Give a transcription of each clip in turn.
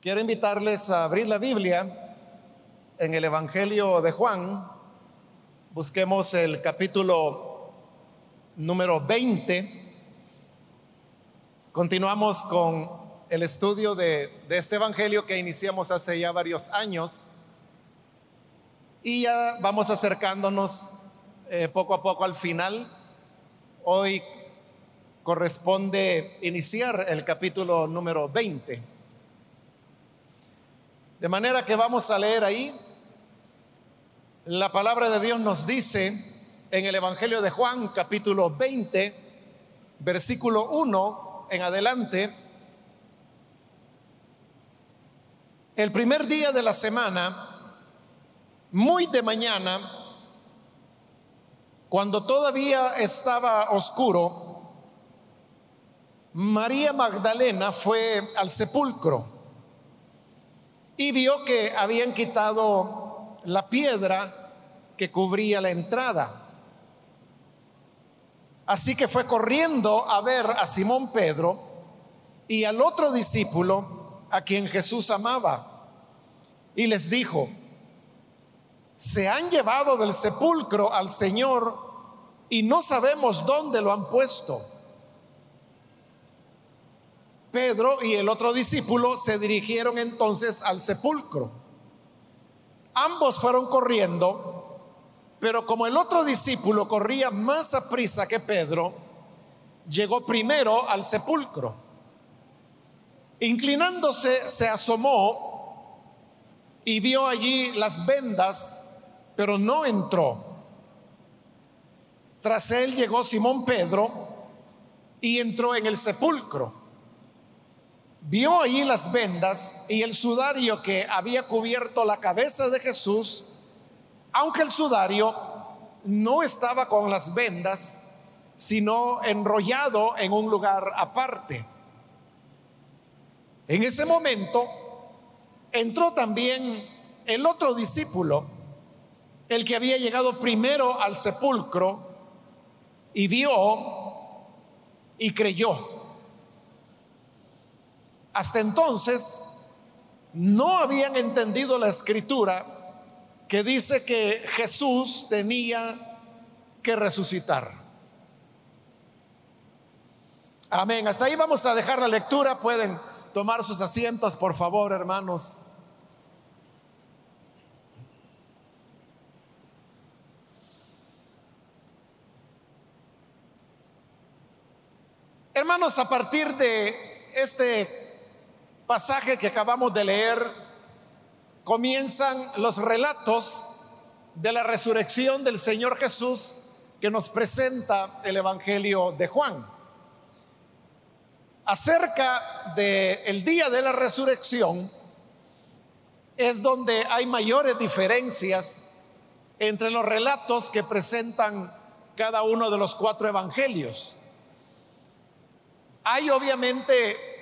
Quiero invitarles a abrir la Biblia en el Evangelio de Juan. Busquemos el capítulo número 20. Continuamos con el estudio de, este Evangelio que iniciamos hace ya varios años. Y ya vamos acercándonos eh, poco a poco al final. Hoy corresponde iniciar el capítulo número 20. De manera que vamos a leer ahí. La palabra de Dios nos dice en el Evangelio de Juan, capítulo 20, versículo 1 en adelante. El primer día de la semana, muy de mañana, cuando todavía estaba oscuro, María Magdalena fue al sepulcro y vio que habían quitado la piedra que cubría la entrada. Así que fue corriendo a ver a Simón Pedro y al otro discípulo a quien Jesús amaba. Y les dijo, se han llevado del sepulcro al Señor y no sabemos dónde lo han puesto. Pedro y el otro discípulo se dirigieron entonces al sepulcro. Ambos fueron corriendo, pero como el otro discípulo corría más a prisa que Pedro, llegó primero al sepulcro. Inclinándose, se asomó y vio allí las vendas, pero no entró. Tras él llegó Simón Pedro y entró en el sepulcro vio ahí las vendas y el sudario que había cubierto la cabeza de Jesús, aunque el sudario no estaba con las vendas, sino enrollado en un lugar aparte. En ese momento entró también el otro discípulo, el que había llegado primero al sepulcro, y vio y creyó. Hasta entonces no habían entendido la escritura que dice que Jesús tenía que resucitar. Amén. Hasta ahí vamos a dejar la lectura. Pueden tomar sus asientos, por favor, hermanos. Hermanos, a partir de este pasaje que acabamos de leer comienzan los relatos de la resurrección del Señor Jesús que nos presenta el Evangelio de Juan. Acerca del el día de la resurrección es donde hay mayores diferencias entre los relatos que presentan cada uno de los cuatro evangelios. Hay obviamente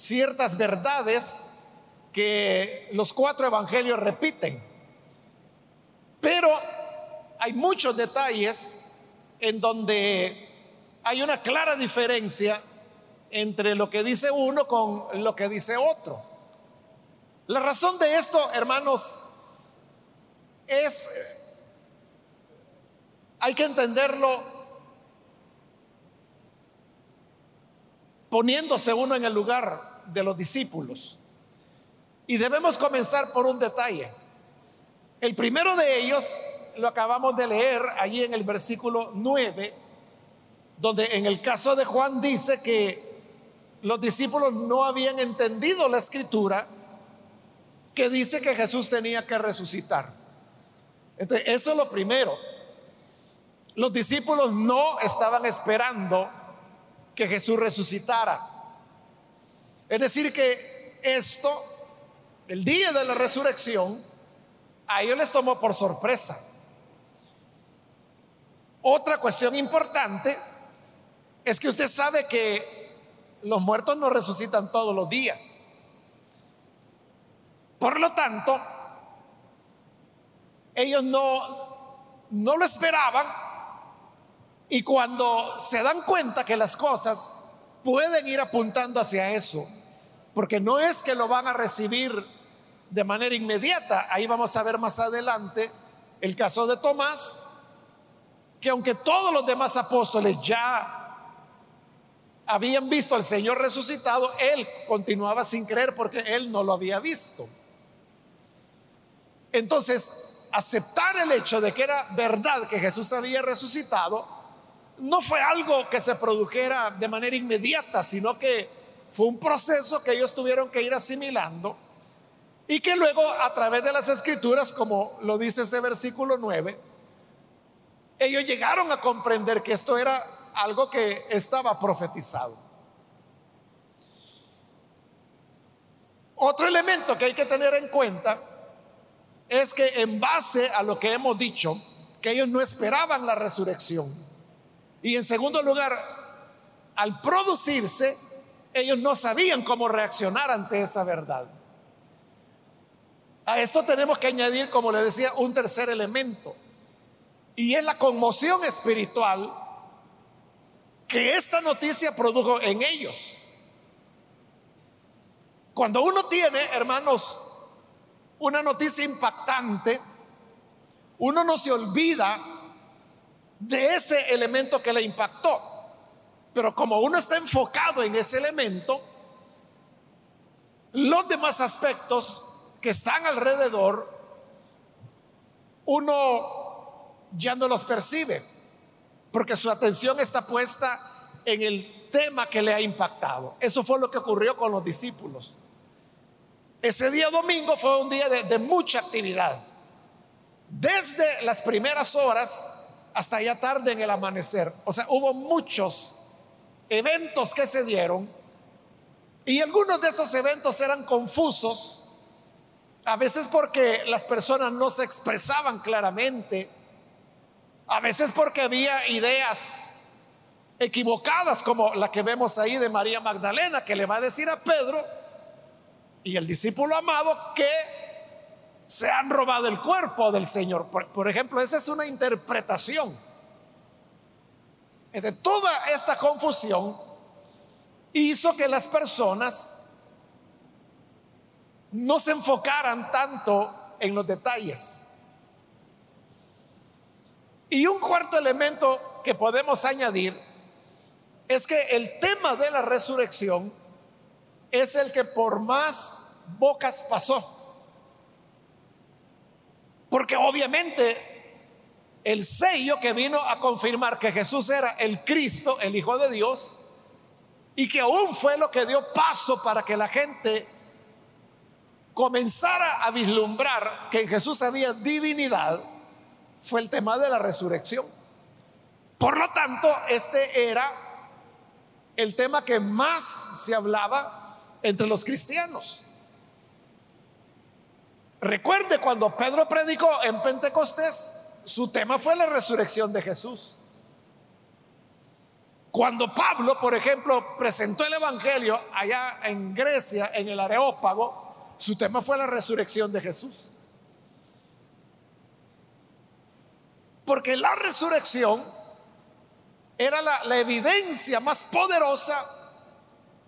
ciertas verdades que los cuatro evangelios repiten. Pero hay muchos detalles en donde hay una clara diferencia entre lo que dice uno con lo que dice otro. La razón de esto, hermanos, es, hay que entenderlo poniéndose uno en el lugar de los discípulos. Y debemos comenzar por un detalle. El primero de ellos lo acabamos de leer allí en el versículo 9, donde en el caso de Juan dice que los discípulos no habían entendido la escritura que dice que Jesús tenía que resucitar. Entonces, eso es lo primero. Los discípulos no estaban esperando que Jesús resucitara. Es decir, que esto, el día de la resurrección, a ellos les tomó por sorpresa. Otra cuestión importante es que usted sabe que los muertos no resucitan todos los días. Por lo tanto, ellos no, no lo esperaban y cuando se dan cuenta que las cosas pueden ir apuntando hacia eso, Porque no es que lo van a recibir de manera inmediata. Ahí vamos a ver más adelante el caso de Tomás, que aunque todos los demás apóstoles ya habían visto al Señor resucitado, él continuaba sin creer porque él no lo había visto. Entonces, aceptar el hecho de que era verdad que Jesús había resucitado, no fue algo que se produjera de manera inmediata, sino que fue un proceso que ellos tuvieron que ir asimilando y que luego a través de las escrituras, como lo dice ese versículo 9, ellos llegaron a comprender que esto era algo que estaba profetizado. Otro elemento que hay que tener en cuenta es que en base a lo que hemos dicho, que ellos no esperaban la resurrección. Y en segundo lugar, al producirse, ellos no sabían cómo reaccionar ante esa verdad. A esto tenemos que añadir, como le decía, un tercer elemento. Y es la conmoción espiritual que esta noticia produjo en ellos. Cuando uno tiene, hermanos, una noticia impactante, uno no se olvida de ese elemento que le impactó. Pero como uno está enfocado en ese elemento, los demás aspectos que están alrededor, uno ya no los percibe porque su atención está puesta en el tema que le ha impactado. Eso fue lo que ocurrió con los discípulos. Ese día domingo fue un día de, mucha actividad. Desde las primeras horas hasta ya tarde en el amanecer. O sea, hubo muchos eventos que se dieron y algunos de estos eventos eran confusos, a veces porque las personas no se expresaban claramente a veces porque había ideas equivocadas como la que vemos ahí de María Magdalena, que le va a decir a Pedro y el discípulo amado que se han robado el cuerpo del Señor. Por, ejemplo, esa es una interpretación. De toda esta confusión hizo que las personas no se enfocaran tanto en los detalles. Y un cuarto elemento que podemos añadir es que el tema de la resurrección es el que por más bocas pasó. Porque obviamente el sello que vino a confirmar que Jesús era el Cristo, el Hijo de Dios, y que aún fue lo que dio paso para que la gente comenzara a vislumbrar que en Jesús había divinidad, fue el tema de la resurrección. Por lo tanto, este era el tema que más se hablaba entre los cristianos. Recuerde cuando Pedro predicó en Pentecostés, su tema fue la resurrección de Jesús. Cuando Pablo, por ejemplo, presentó el Evangelio allá en Grecia, en el Areópago, su tema fue la resurrección de Jesús. Porque la resurrección era la, evidencia más poderosa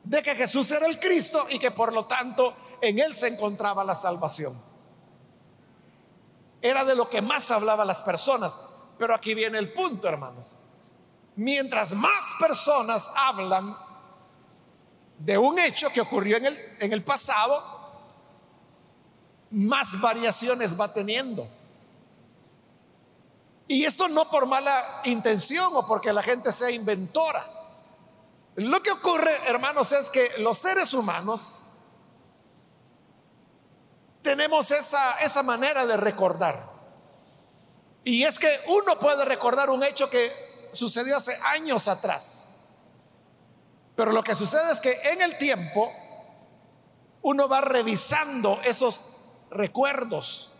de que Jesús era el Cristo y que por lo tanto en Él se encontraba la salvación. Era de lo que más hablaban las personas. Pero aquí viene el punto, hermanos. Mientras más personas hablan de un hecho que ocurrió en el, en el pasado, más variaciones va teniendo. Y esto no por mala intención o porque la gente sea inventora. Lo que ocurre, hermanos, es que los seres humanos tenemos esa, esa manera de recordar. Y es que uno puede recordar un hecho que sucedió hace años atrás. Pero lo que sucede es que en el tiempo uno va revisando esos recuerdos.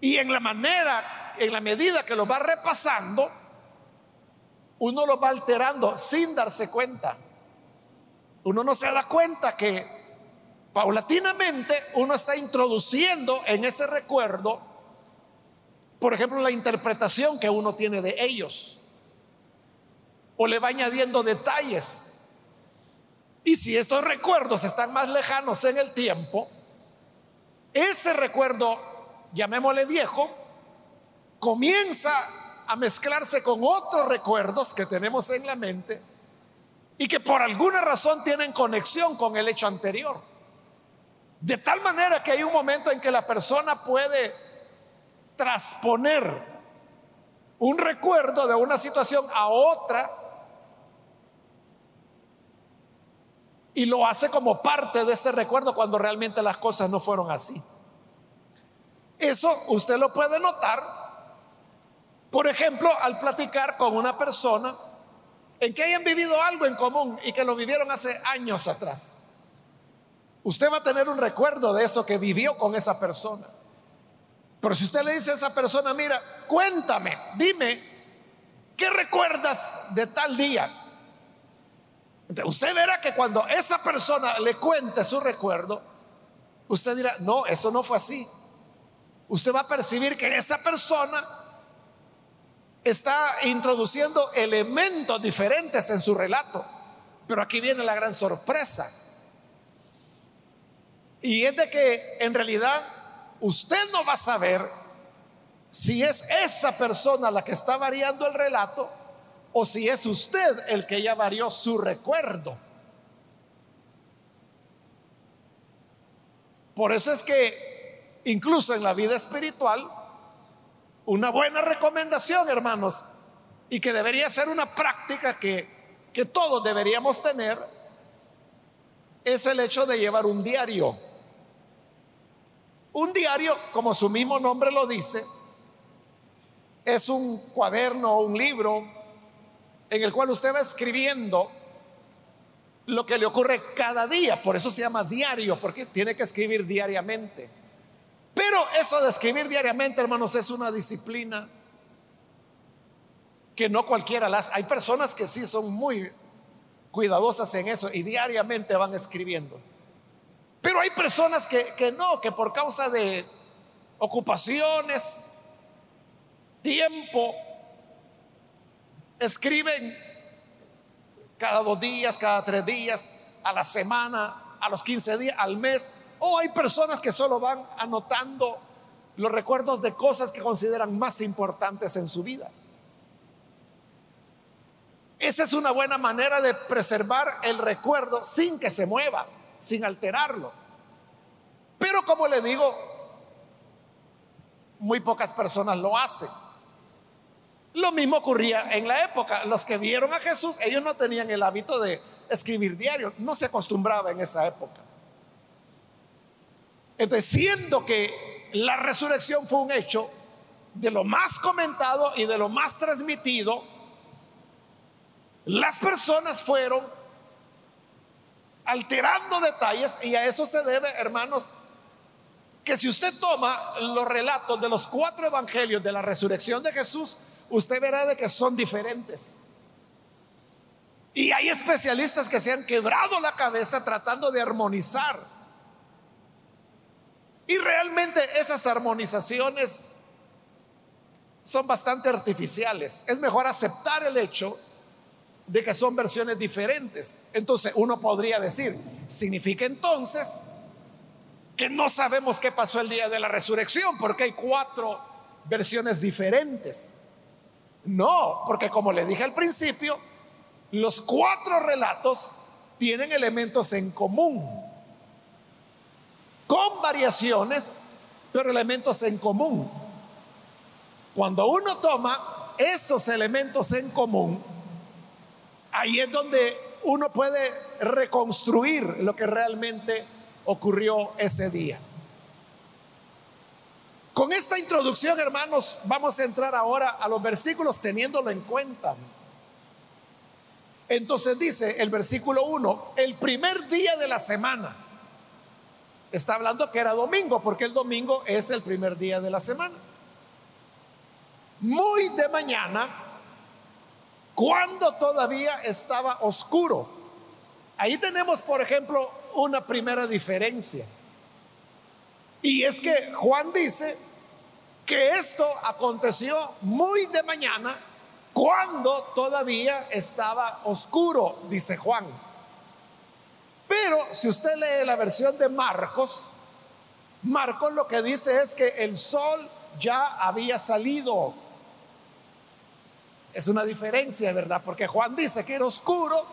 Y en la manera en la medida que lo va repasando, uno lo va alterando sin darse cuenta. Uno no se da cuenta que paulatinamente uno está introduciendo en ese recuerdo, por ejemplo, la interpretación que uno tiene de ellos. O le va añadiendo detalles. Y si estos recuerdos están más lejanos en el tiempo, ese recuerdo, llamémosle viejo, comienza a mezclarse con otros recuerdos que tenemos en la mente y que por alguna razón tienen conexión con el hecho anterior. De tal manera que hay un momento en que la persona puede transponer un recuerdo de una situación a otra y lo hace como parte de este recuerdo cuando realmente las cosas no fueron así. Eso usted lo puede notar, por ejemplo, al platicar con una persona en que hayan vivido algo en común y que lo vivieron hace años atrás. Usted va a tener un recuerdo de eso que vivió con esa persona. Pero si usted le dice a esa persona, mira, cuéntame, dime, ¿qué recuerdas de tal día? usted verá que cuando esa persona le cuente su recuerdo, usted dirá, no, eso no fue así. Usted va a percibir que esa persona está introduciendo elementos diferentes en su relato. Pero aquí viene la gran sorpresa. Y es de que en realidad usted no va a saber si es esa persona la que está variando el relato o si es usted el que ya varió su recuerdo. Por eso es que incluso en la vida espiritual, una buena recomendación, hermanos, y que debería ser una práctica que, que todos deberíamos tener, es el hecho de llevar un diario. Un diario, como su mismo nombre lo dice, es un cuaderno o un libro en el cual usted va escribiendo lo que le ocurre cada día. Por eso se llama diario, porque tiene que escribir diariamente. Pero eso de escribir diariamente, hermanos, es una disciplina que no cualquiera las. Hay personas que sí son muy cuidadosas en eso y diariamente van escribiendo. Pero hay personas que, que no, que por causa de ocupaciones, tiempo, escriben cada dos días, cada tres días, a la semana, a los 15 días, al mes. O hay personas que solo van anotando los recuerdos de cosas que consideran más importantes en su vida. Esa es una buena manera de preservar el recuerdo sin que se mueva sin alterarlo. Pero como le digo, muy pocas personas lo hacen. Lo mismo ocurría en la época. Los que vieron a Jesús, ellos no tenían el hábito de escribir diario, no se acostumbraba en esa época. Entonces, siendo que la resurrección fue un hecho de lo más comentado y de lo más transmitido, las personas fueron alterando detalles y a eso se debe, hermanos, que si usted toma los relatos de los cuatro evangelios de la resurrección de Jesús, usted verá de que son diferentes. Y hay especialistas que se han quebrado la cabeza tratando de armonizar. Y realmente esas armonizaciones son bastante artificiales. Es mejor aceptar el hecho de que son versiones diferentes. Entonces uno podría decir, significa entonces que no sabemos qué pasó el día de la resurrección porque hay cuatro versiones diferentes. No, porque como le dije al principio, los cuatro relatos tienen elementos en común, con variaciones, pero elementos en común. Cuando uno toma esos elementos en común, Ahí es donde uno puede reconstruir lo que realmente ocurrió ese día. Con esta introducción, hermanos, vamos a entrar ahora a los versículos teniéndolo en cuenta. Entonces dice el versículo 1, el primer día de la semana. Está hablando que era domingo, porque el domingo es el primer día de la semana. Muy de mañana cuando todavía estaba oscuro. Ahí tenemos, por ejemplo, una primera diferencia. Y es que Juan dice que esto aconteció muy de mañana cuando todavía estaba oscuro, dice Juan. Pero si usted lee la versión de Marcos, Marcos lo que dice es que el sol ya había salido. Es una diferencia, ¿verdad? Porque Juan dice que era oscuro,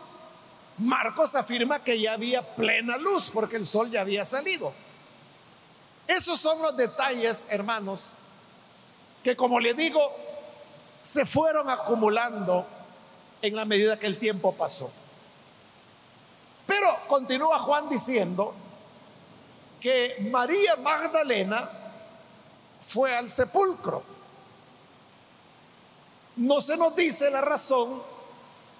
Marcos afirma que ya había plena luz porque el sol ya había salido. Esos son los detalles, hermanos, que como le digo, se fueron acumulando en la medida que el tiempo pasó. Pero continúa Juan diciendo que María Magdalena fue al sepulcro. No se nos dice la razón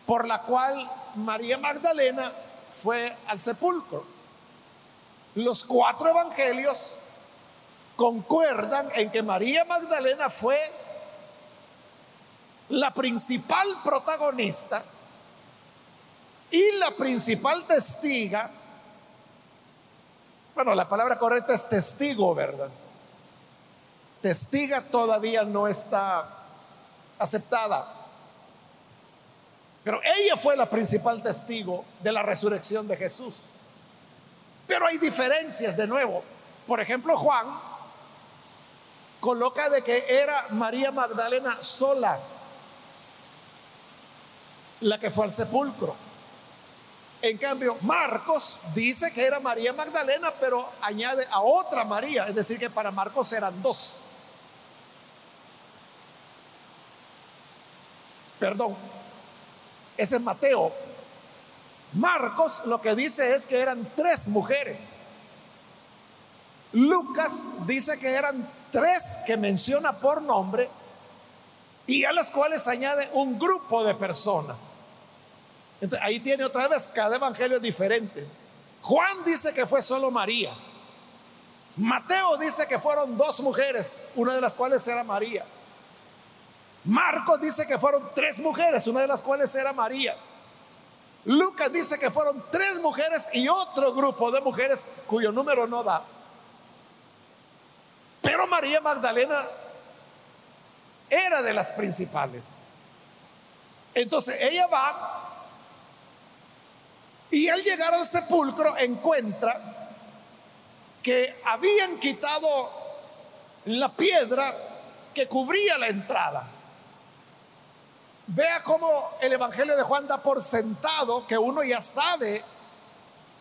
por la cual María Magdalena fue al sepulcro. Los cuatro evangelios concuerdan en que María Magdalena fue la principal protagonista y la principal testiga, bueno, la palabra correcta es testigo, ¿verdad? Testiga todavía no está aceptada. Pero ella fue la principal testigo de la resurrección de Jesús. Pero hay diferencias de nuevo. Por ejemplo, Juan coloca de que era María Magdalena sola la que fue al sepulcro. En cambio, Marcos dice que era María Magdalena, pero añade a otra María, es decir, que para Marcos eran dos. Perdón, ese es Mateo. Marcos lo que dice es que eran tres mujeres. Lucas dice que eran tres que menciona por nombre y a las cuales añade un grupo de personas. Entonces, ahí tiene otra vez, cada evangelio diferente. Juan dice que fue solo María. Mateo dice que fueron dos mujeres, una de las cuales era María. Marcos dice que fueron tres mujeres, una de las cuales era María. Lucas dice que fueron tres mujeres y otro grupo de mujeres cuyo número no da. Pero María Magdalena era de las principales. Entonces ella va y al llegar al sepulcro encuentra que habían quitado la piedra que cubría la entrada. Vea cómo el Evangelio de Juan da por sentado que uno ya sabe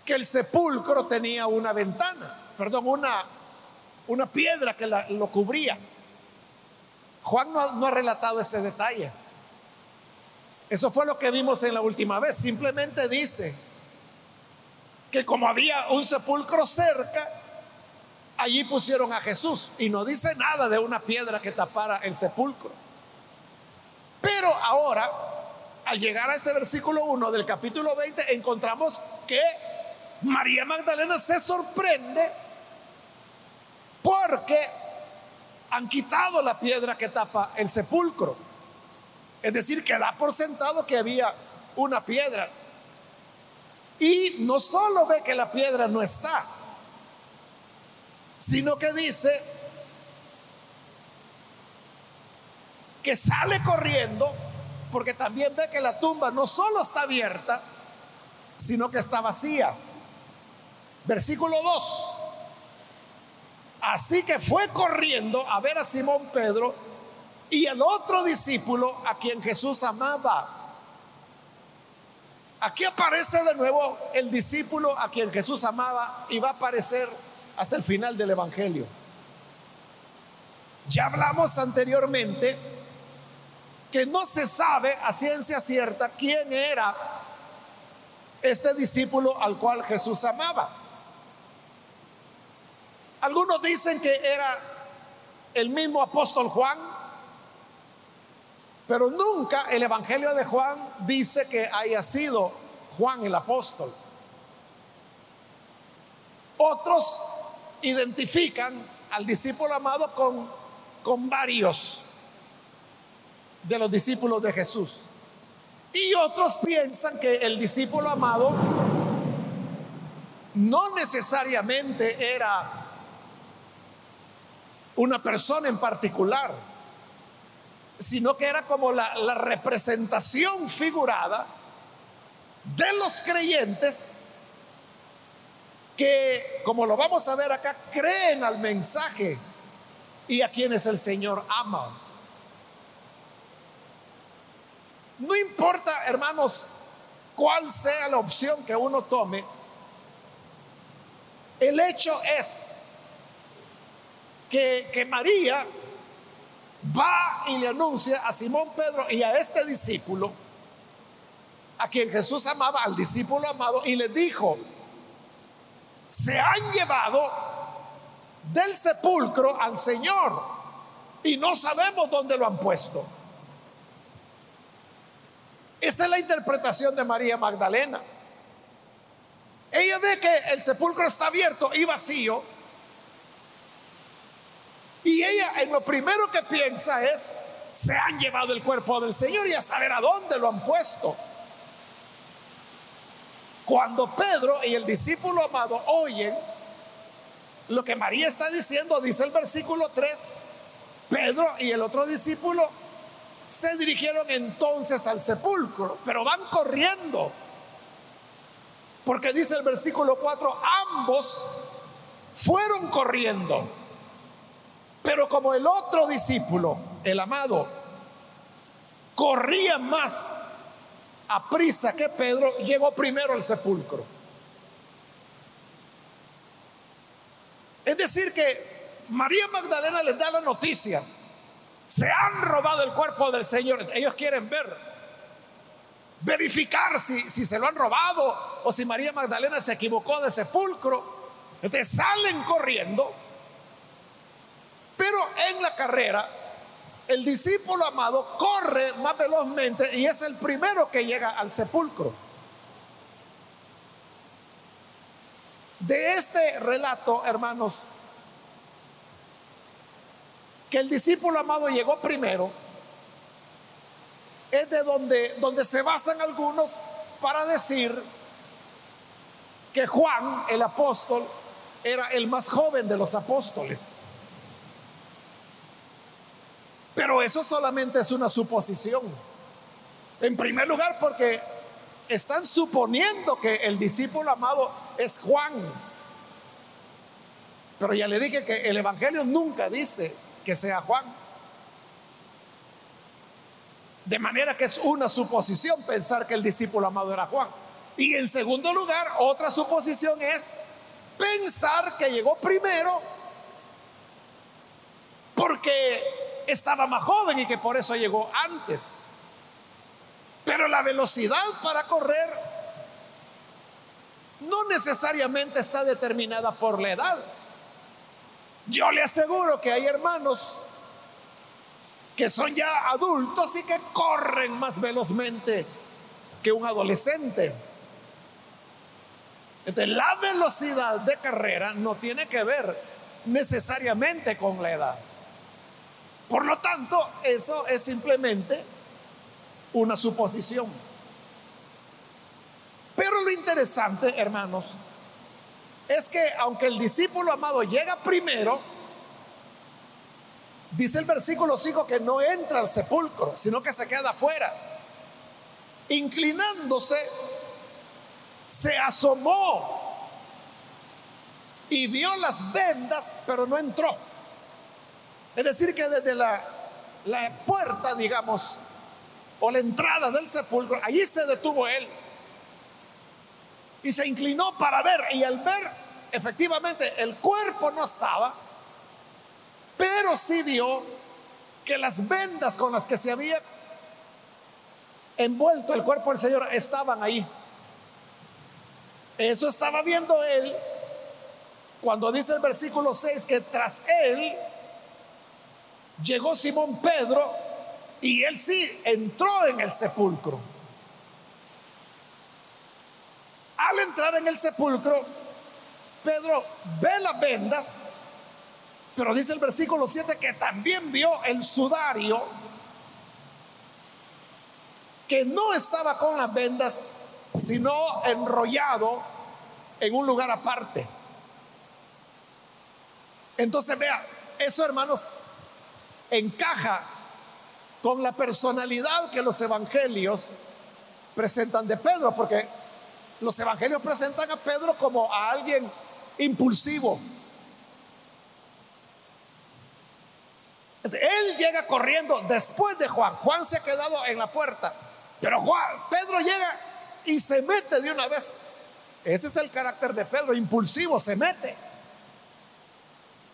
que el sepulcro tenía una ventana, perdón, una, una piedra que lo cubría. Juan no ha relatado ese detalle. Eso fue lo que vimos en la última vez. Simplemente dice que como había un sepulcro cerca, allí pusieron a Jesús y no dice nada de una piedra que tapara el sepulcro. Pero ahora, al llegar a este versículo 1 del capítulo 20, encontramos que María Magdalena se sorprende porque han quitado la piedra que tapa el sepulcro. Es decir, que da por sentado que había una piedra. Y no solo ve que la piedra no está, sino que dice que sale corriendo porque también ve que la tumba no solo está abierta, sino que está vacía. Versículo 2. Así que fue corriendo a ver a Simón Pedro y el otro discípulo a quien Jesús amaba. Aquí aparece de nuevo el discípulo a quien Jesús amaba y va a aparecer hasta el final del Evangelio. Ya hablamos anteriormente que no se sabe a ciencia cierta quién era este discípulo al cual Jesús amaba. Algunos dicen que era el mismo apóstol Juan, pero nunca el Evangelio de Juan dice que haya sido Juan el apóstol. Otros identifican al discípulo amado con, con varios de los discípulos de Jesús. Y otros piensan que el discípulo amado no necesariamente era una persona en particular, sino que era como la, representación figurada de los creyentes que, como lo vamos a ver acá, creen al mensaje y a quienes el Señor ama. No importa, hermanos, cuál sea la opción que uno tome, el hecho es que, que María va y le anuncia a Simón Pedro y a este discípulo, a quien Jesús amaba, al discípulo amado, y le dijo, se han llevado del sepulcro al Señor y no sabemos dónde lo han puesto. Esta es la interpretación de María Magdalena. Ella ve que el sepulcro está abierto y vacío. Y ella en lo primero que piensa es, se han llevado el cuerpo del Señor y a saber a dónde lo han puesto. Cuando Pedro y el discípulo amado oyen lo que María está diciendo, dice el versículo 3, Pedro y el otro discípulo se dirigieron entonces al sepulcro, pero van corriendo. Porque dice el versículo 4, ambos fueron corriendo. Pero como el otro discípulo, el amado, corría más a prisa que Pedro, llegó primero al sepulcro. Es decir, que María Magdalena les da la noticia. Se han robado el cuerpo del Señor. Ellos quieren ver, verificar si, si se lo han robado o si María Magdalena se equivocó de sepulcro. Entonces salen corriendo, pero en la carrera el discípulo amado corre más velozmente y es el primero que llega al sepulcro. De este relato, hermanos, que el discípulo amado llegó primero, es de donde, donde se basan algunos para decir que Juan, el apóstol, era el más joven de los apóstoles. Pero eso solamente es una suposición. En primer lugar, porque están suponiendo que el discípulo amado es Juan. Pero ya le dije que el Evangelio nunca dice que sea Juan. De manera que es una suposición pensar que el discípulo amado era Juan. Y en segundo lugar, otra suposición es pensar que llegó primero porque estaba más joven y que por eso llegó antes. Pero la velocidad para correr no necesariamente está determinada por la edad. Yo le aseguro que hay hermanos que son ya adultos y que corren más velozmente que un adolescente. Entonces, la velocidad de carrera no tiene que ver necesariamente con la edad. Por lo tanto, eso es simplemente una suposición. Pero lo interesante, hermanos, es que aunque el discípulo amado llega primero, dice el versículo 5 que no entra al sepulcro, sino que se queda afuera. Inclinándose, se asomó y vio las vendas, pero no entró. Es decir, que desde la, la puerta, digamos, o la entrada del sepulcro, allí se detuvo él y se inclinó para ver y al ver efectivamente el cuerpo no estaba, pero sí vio que las vendas con las que se había envuelto el cuerpo del Señor estaban ahí. Eso estaba viendo él cuando dice el versículo 6 que tras él llegó Simón Pedro y él sí entró en el sepulcro. Al entrar en el sepulcro, Pedro ve las vendas, pero dice el versículo 7 que también vio el sudario que no estaba con las vendas, sino enrollado en un lugar aparte. Entonces vea, eso hermanos encaja con la personalidad que los evangelios presentan de Pedro, porque los evangelios presentan a Pedro como a alguien impulsivo. Él llega corriendo después de Juan. Juan se ha quedado en la puerta. Pero Juan, Pedro llega y se mete de una vez. Ese es el carácter de Pedro, impulsivo, se mete.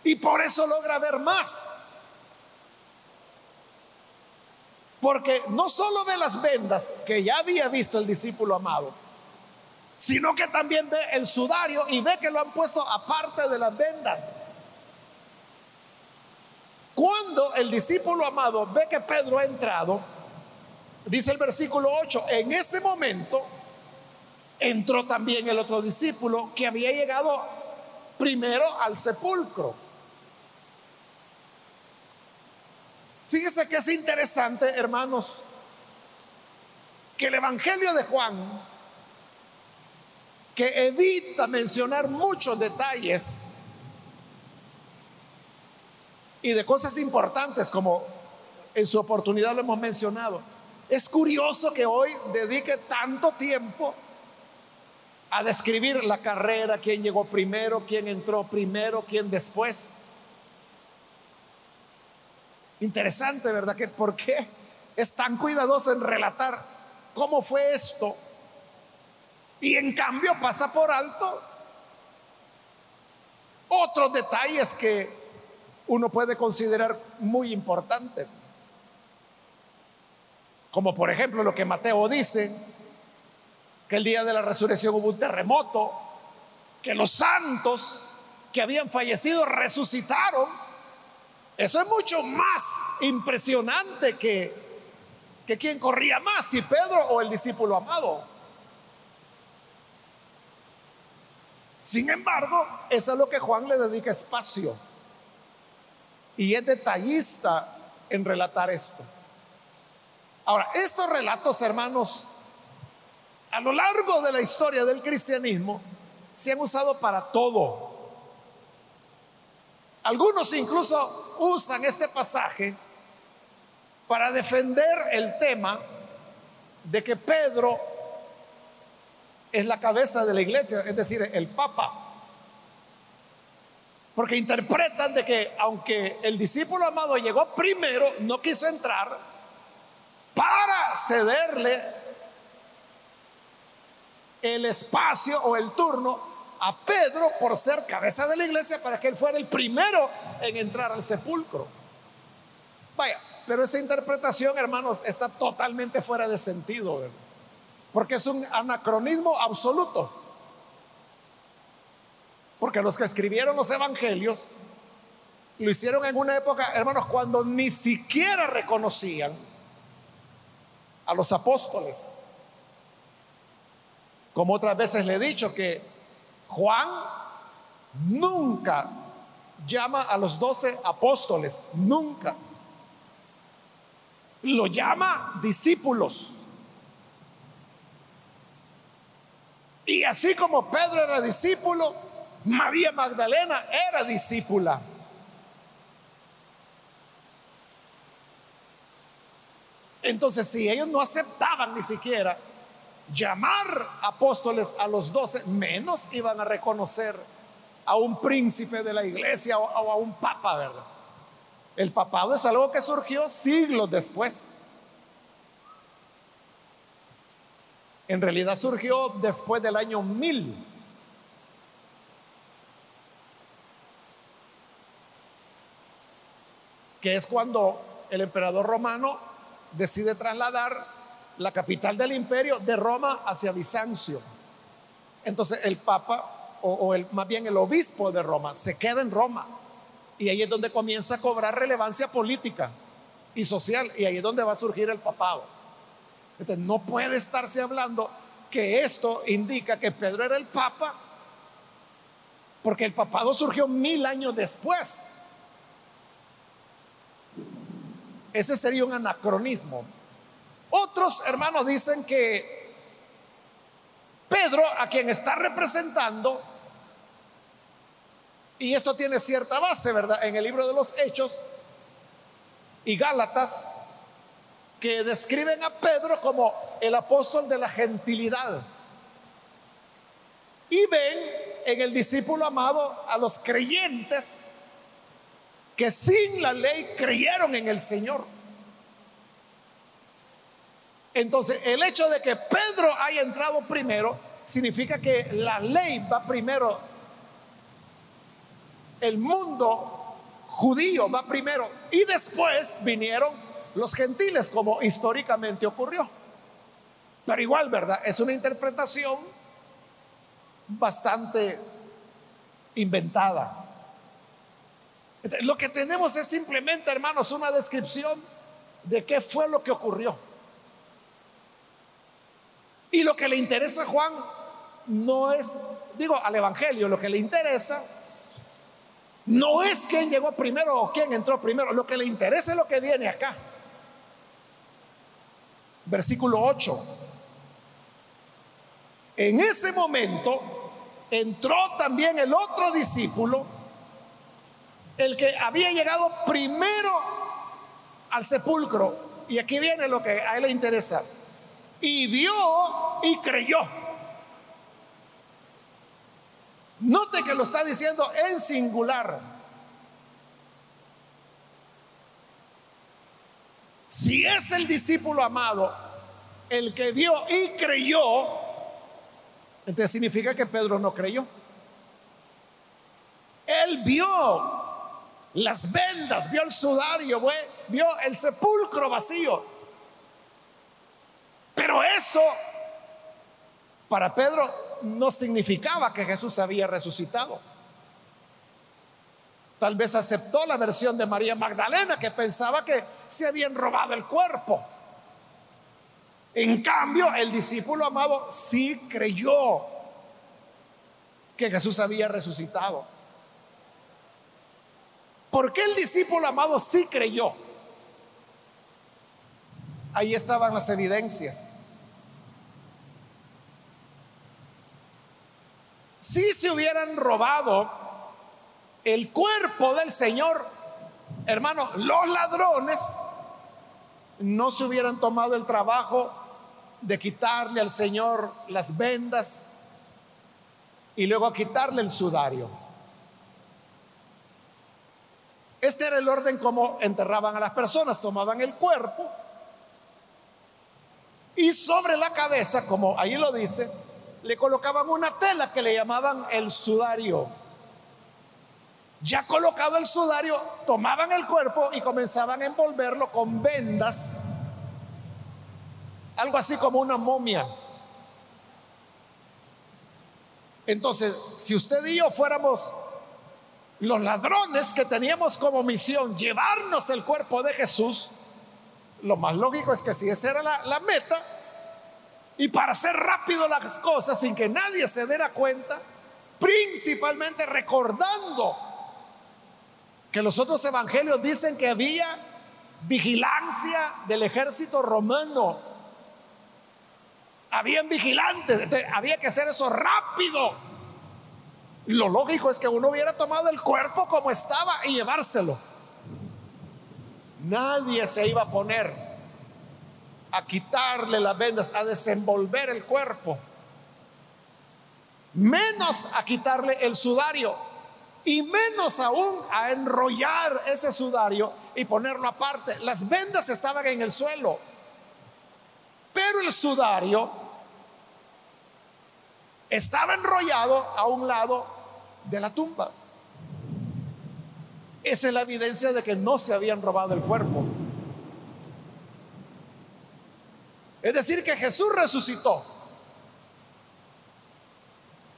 Y por eso logra ver más. Porque no solo ve las vendas que ya había visto el discípulo amado, sino que también ve el sudario y ve que lo han puesto aparte de las vendas. Cuando el discípulo amado ve que Pedro ha entrado, dice el versículo 8, en ese momento entró también el otro discípulo que había llegado primero al sepulcro. Fíjese que es interesante, hermanos, que el Evangelio de Juan, que evita mencionar muchos detalles y de cosas importantes como en su oportunidad lo hemos mencionado, es curioso que hoy dedique tanto tiempo a describir la carrera, quién llegó primero, quién entró primero, quién después. Interesante, ¿verdad? Que por qué es tan cuidadoso en relatar cómo fue esto y en cambio pasa por alto otros detalles que uno puede considerar muy importantes. Como por ejemplo lo que Mateo dice, que el día de la resurrección hubo un terremoto, que los santos que habían fallecido resucitaron. Eso es mucho más impresionante que, que quien corría más, si Pedro o el discípulo amado. Sin embargo, eso es lo que Juan le dedica espacio. Y es detallista en relatar esto. Ahora, estos relatos, hermanos, a lo largo de la historia del cristianismo se han usado para todo. Algunos incluso usan este pasaje para defender el tema de que Pedro es la cabeza de la iglesia, es decir, el Papa. Porque interpretan de que aunque el discípulo amado llegó primero, no quiso entrar para cederle el espacio o el turno a Pedro por ser cabeza de la iglesia para que él fuera el primero en entrar al sepulcro. Vaya, pero esa interpretación, hermanos, está totalmente fuera de sentido, porque es un anacronismo absoluto. Porque los que escribieron los evangelios lo hicieron en una época, hermanos, cuando ni siquiera reconocían a los apóstoles. Como otras veces le he dicho que Juan nunca llama a los doce apóstoles, nunca. Lo llama discípulos. Y así como Pedro era discípulo, María Magdalena era discípula. Entonces, si ellos no aceptaban ni siquiera llamar apóstoles a los doce, menos iban a reconocer a un príncipe de la iglesia o, a un papa, ¿verdad? El papado es algo que surgió siglos después. En realidad surgió después del año mil Que es cuando el emperador romano decide trasladar la capital del imperio, de Roma hacia Bizancio. Entonces el Papa, o, el, más bien el obispo de Roma, se queda en Roma. Y ahí es donde comienza a cobrar relevancia política y social. Y ahí es donde va a surgir el papado. No puede estarse hablando que esto indica que Pedro era el papa, porque el papado surgió mil años después. Ese sería un anacronismo. Otros hermanos dicen que Pedro, a quien está representando, y esto tiene cierta base, ¿verdad? En el libro de los Hechos y Gálatas, que describen a Pedro como el apóstol de la gentilidad. Y ven en el discípulo amado a los creyentes que sin la ley creyeron en el Señor. Entonces, el hecho de que Pedro haya entrado primero significa que la ley va primero. El mundo judío va primero y después vinieron los gentiles, como históricamente ocurrió. Pero igual, ¿verdad? Es una interpretación bastante inventada. Lo que tenemos es simplemente, hermanos, una descripción de qué fue lo que ocurrió. Y lo que le interesa a Juan no es, digo, al Evangelio, lo que le interesa no es quién llegó primero o quién entró primero, lo que le interesa es lo que viene acá. Versículo 8. En ese momento entró también el otro discípulo, el que había llegado primero al sepulcro. Y aquí viene lo que a él le interesa y vio y creyó. Note que lo está diciendo en singular. Si es el discípulo amado el que vio y creyó, entonces significa que Pedro no creyó. Él vio las vendas, vio el sudario, vio el sepulcro vacío. Pero eso para Pedro no significaba que Jesús había resucitado. Tal vez aceptó la versión de María Magdalena que pensaba que se habían robado el cuerpo. En cambio, el discípulo amado sí creyó que Jesús había resucitado. ¿Por qué el discípulo amado sí creyó? Ahí estaban las evidencias. Si se hubieran robado el cuerpo del Señor, hermano, los ladrones no se hubieran tomado el trabajo de quitarle al Señor las vendas y luego quitarle el sudario. Este era el orden como enterraban a las personas, tomaban el cuerpo y sobre la cabeza, como ahí lo dice, le colocaban una tela que le llamaban el sudario. Ya colocado el sudario, tomaban el cuerpo y comenzaban a envolverlo con vendas, algo así como una momia. Entonces, si usted y yo fuéramos los ladrones que teníamos como misión llevarnos el cuerpo de Jesús, lo más lógico es que si esa era la, la meta, y para hacer rápido las cosas sin que nadie se diera cuenta, principalmente recordando que los otros evangelios dicen que había vigilancia del ejército romano. Habían vigilantes, había que hacer eso rápido. Lo lógico es que uno hubiera tomado el cuerpo como estaba y llevárselo. Nadie se iba a poner a quitarle las vendas, a desenvolver el cuerpo, menos a quitarle el sudario y menos aún a enrollar ese sudario y ponerlo aparte. Las vendas estaban en el suelo, pero el sudario estaba enrollado a un lado de la tumba. Esa es la evidencia de que no se habían robado el cuerpo. Es decir, que Jesús resucitó.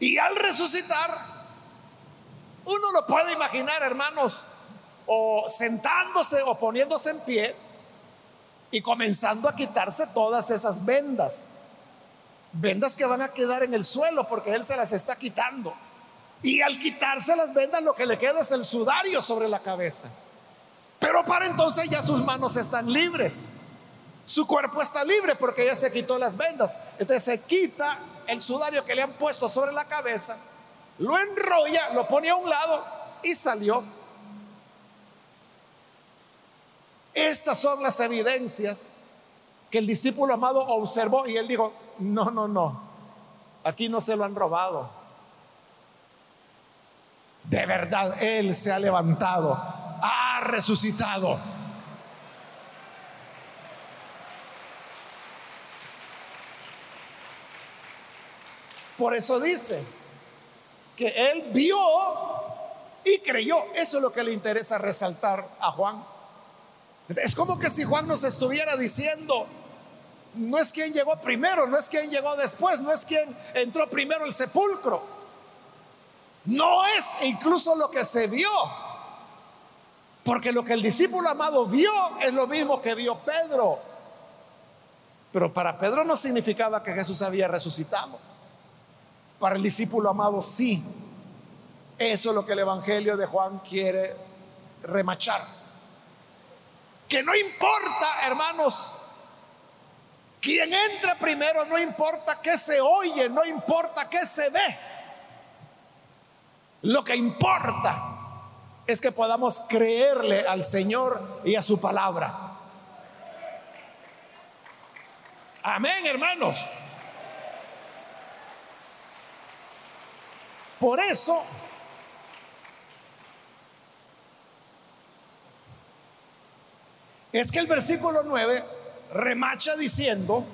Y al resucitar, uno lo puede imaginar, hermanos, o sentándose o poniéndose en pie y comenzando a quitarse todas esas vendas. Vendas que van a quedar en el suelo porque Él se las está quitando. Y al quitarse las vendas lo que le queda es el sudario sobre la cabeza. Pero para entonces ya sus manos están libres. Su cuerpo está libre porque ya se quitó las vendas. Entonces se quita el sudario que le han puesto sobre la cabeza, lo enrolla, lo pone a un lado y salió. Estas son las evidencias que el discípulo amado observó y él dijo, no, no, no, aquí no se lo han robado. de verdad, Él se ha levantado, ha resucitado. Por eso dice que Él vio y creyó. Eso es lo que le interesa resaltar a Juan. Es como que si Juan nos estuviera diciendo, no es quien llegó primero, no es quien llegó después, no es quien entró primero el sepulcro. No es incluso lo que se vio. Porque lo que el discípulo amado vio es lo mismo que vio Pedro. Pero para Pedro no significaba que Jesús había resucitado. Para el discípulo amado sí. Eso es lo que el Evangelio de Juan quiere remachar. Que no importa, hermanos, quien entra primero, no importa qué se oye, no importa qué se ve. Lo que importa es que podamos creerle al Señor y a su palabra. Amén, hermanos. Por eso, es que el versículo 9 remacha diciendo,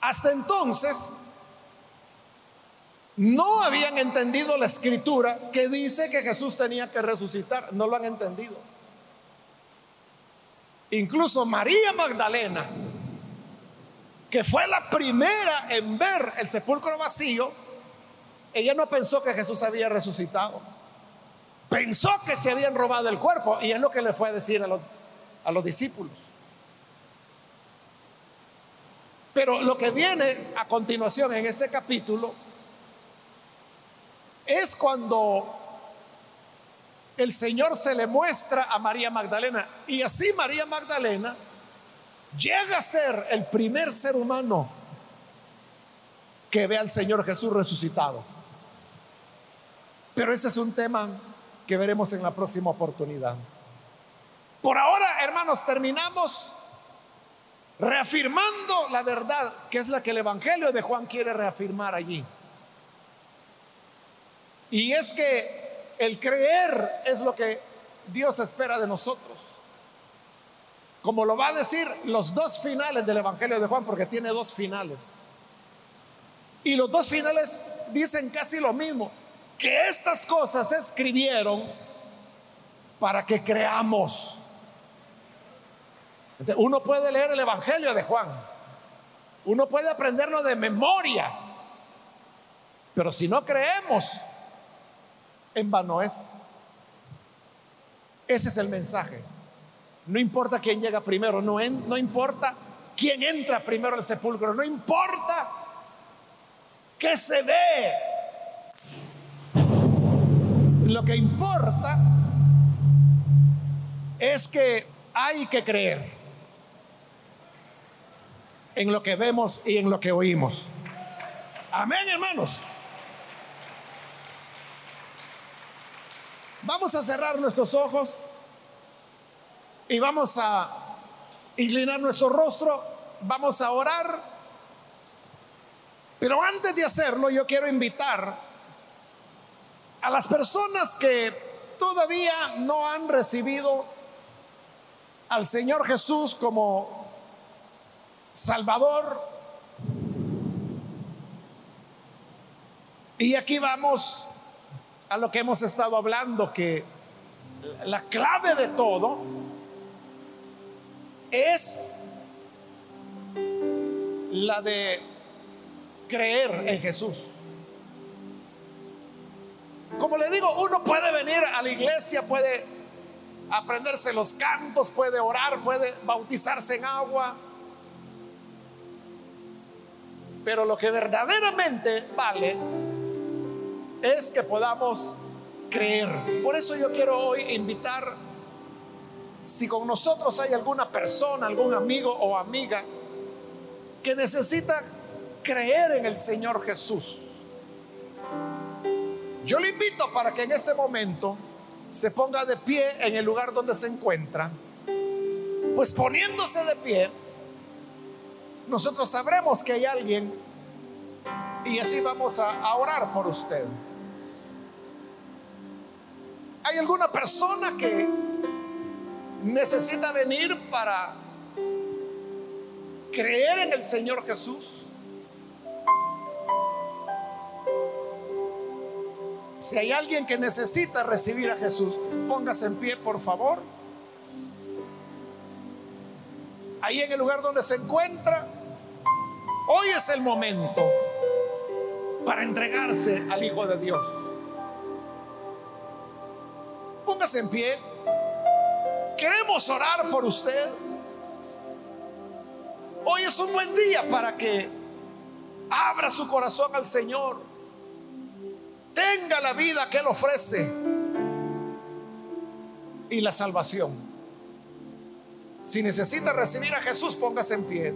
hasta entonces no habían entendido la escritura que dice que Jesús tenía que resucitar, no lo han entendido. Incluso María Magdalena, que fue la primera en ver el sepulcro vacío, ella no pensó que Jesús había resucitado. Pensó que se habían robado el cuerpo y es lo que le fue a decir a los, a los discípulos. Pero lo que viene a continuación en este capítulo es cuando el Señor se le muestra a María Magdalena. Y así María Magdalena llega a ser el primer ser humano que ve al Señor Jesús resucitado. Pero ese es un tema que veremos en la próxima oportunidad. Por ahora, hermanos, terminamos reafirmando la verdad, que es la que el Evangelio de Juan quiere reafirmar allí. Y es que el creer es lo que Dios espera de nosotros. Como lo va a decir los dos finales del Evangelio de Juan, porque tiene dos finales. Y los dos finales dicen casi lo mismo que estas cosas se escribieron para que creamos. Uno puede leer el Evangelio de Juan, uno puede aprenderlo de memoria, pero si no creemos, en vano es. Ese es el mensaje. No importa quién llega primero, no, importa quién entra primero al sepulcro, no importa qué se ve lo que importa es que hay que creer en lo que vemos y en lo que oímos. Amén, hermanos. Vamos a cerrar nuestros ojos y vamos a inclinar nuestro rostro, vamos a orar. Pero antes de hacerlo, yo quiero invitar a las personas que todavía no han recibido al Señor Jesús como Salvador. Y aquí vamos a lo que hemos estado hablando, que la clave de todo es la de creer en Jesús. Como le digo, uno puede venir a la iglesia, puede aprenderse los cantos, puede orar, puede bautizarse en agua. Pero lo que verdaderamente vale es que podamos creer. Por eso yo quiero hoy invitar, si con nosotros hay alguna persona, algún amigo o amiga que necesita creer en el Señor Jesús yo le invito para que en este momento se ponga de pie en el lugar donde se encuentra. Pues poniéndose de pie, nosotros sabremos que hay alguien Y así vamos a, orar por usted. ¿Hay alguna persona que necesita venir para creer en el Señor Jesús? Si hay alguien que necesita recibir a Jesús, póngase en pie, por favor. Ahí en el lugar donde se encuentra, hoy es el momento para entregarse al Hijo de Dios. Póngase en pie. Queremos orar por usted. Hoy es un buen día para que abra su corazón al Señor. Tenga la vida que Él ofrece y la salvación. Si necesita recibir a Jesús, póngase en pie.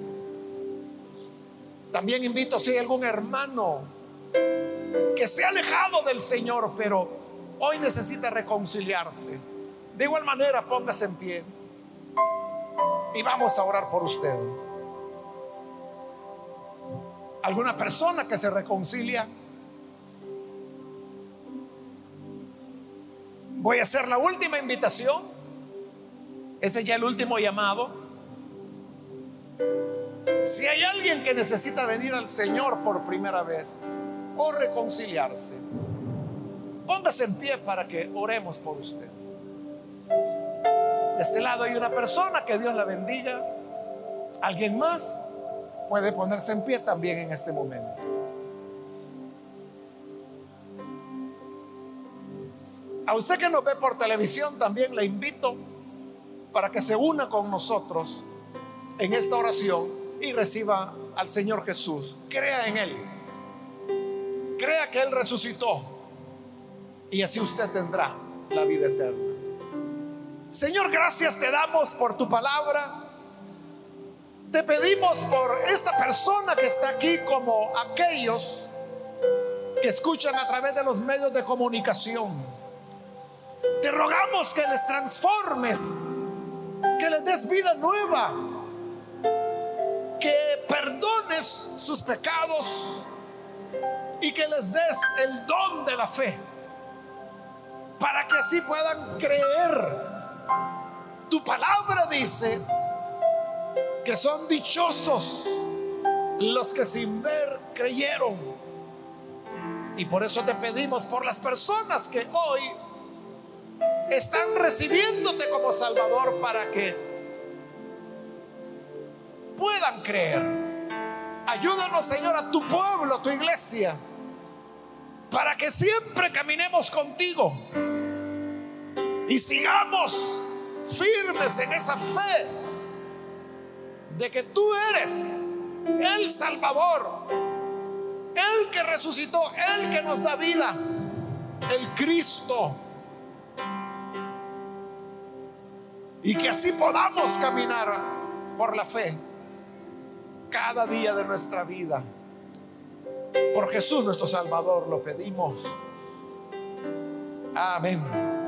También invito si hay algún hermano que se ha alejado del Señor, pero hoy necesita reconciliarse. De igual manera, póngase en pie y vamos a orar por usted. ¿Alguna persona que se reconcilia? Voy a hacer la última invitación. Ese es ya el último llamado. Si hay alguien que necesita venir al Señor por primera vez, o reconciliarse. Póngase en pie para que oremos por usted. De este lado hay una persona, que Dios la bendiga. Alguien más puede ponerse en pie también en este momento. A usted que nos ve por televisión también le invito para que se una con nosotros en esta oración y reciba al Señor Jesús. Crea en Él crea que Él resucitó y así usted tendrá la vida eterna. Señor, gracias te damos por tu palabra. Te pedimos por esta persona que está aquí como aquellos que escuchan a través de los medios de comunicación. Te rogamos que les transformes, que les des vida nueva, que perdones sus pecados y que les des el don de la fe para que así puedan creer. Tu palabra dice que son dichosos los que sin ver creyeron. Y por eso te pedimos por las personas que hoy están recibiéndote como Salvador para que puedan creer. Ayúdanos, Señor, a tu pueblo, a tu iglesia para que siempre caminemos contigo y sigamos firmes en esa fe de que tú eres el Salvador, el que resucitó, el que nos da vida, el Cristo. Y que así podamos caminar por la fe cada día de nuestra vida. Por Jesús nuestro Salvador lo pedimos. Amén.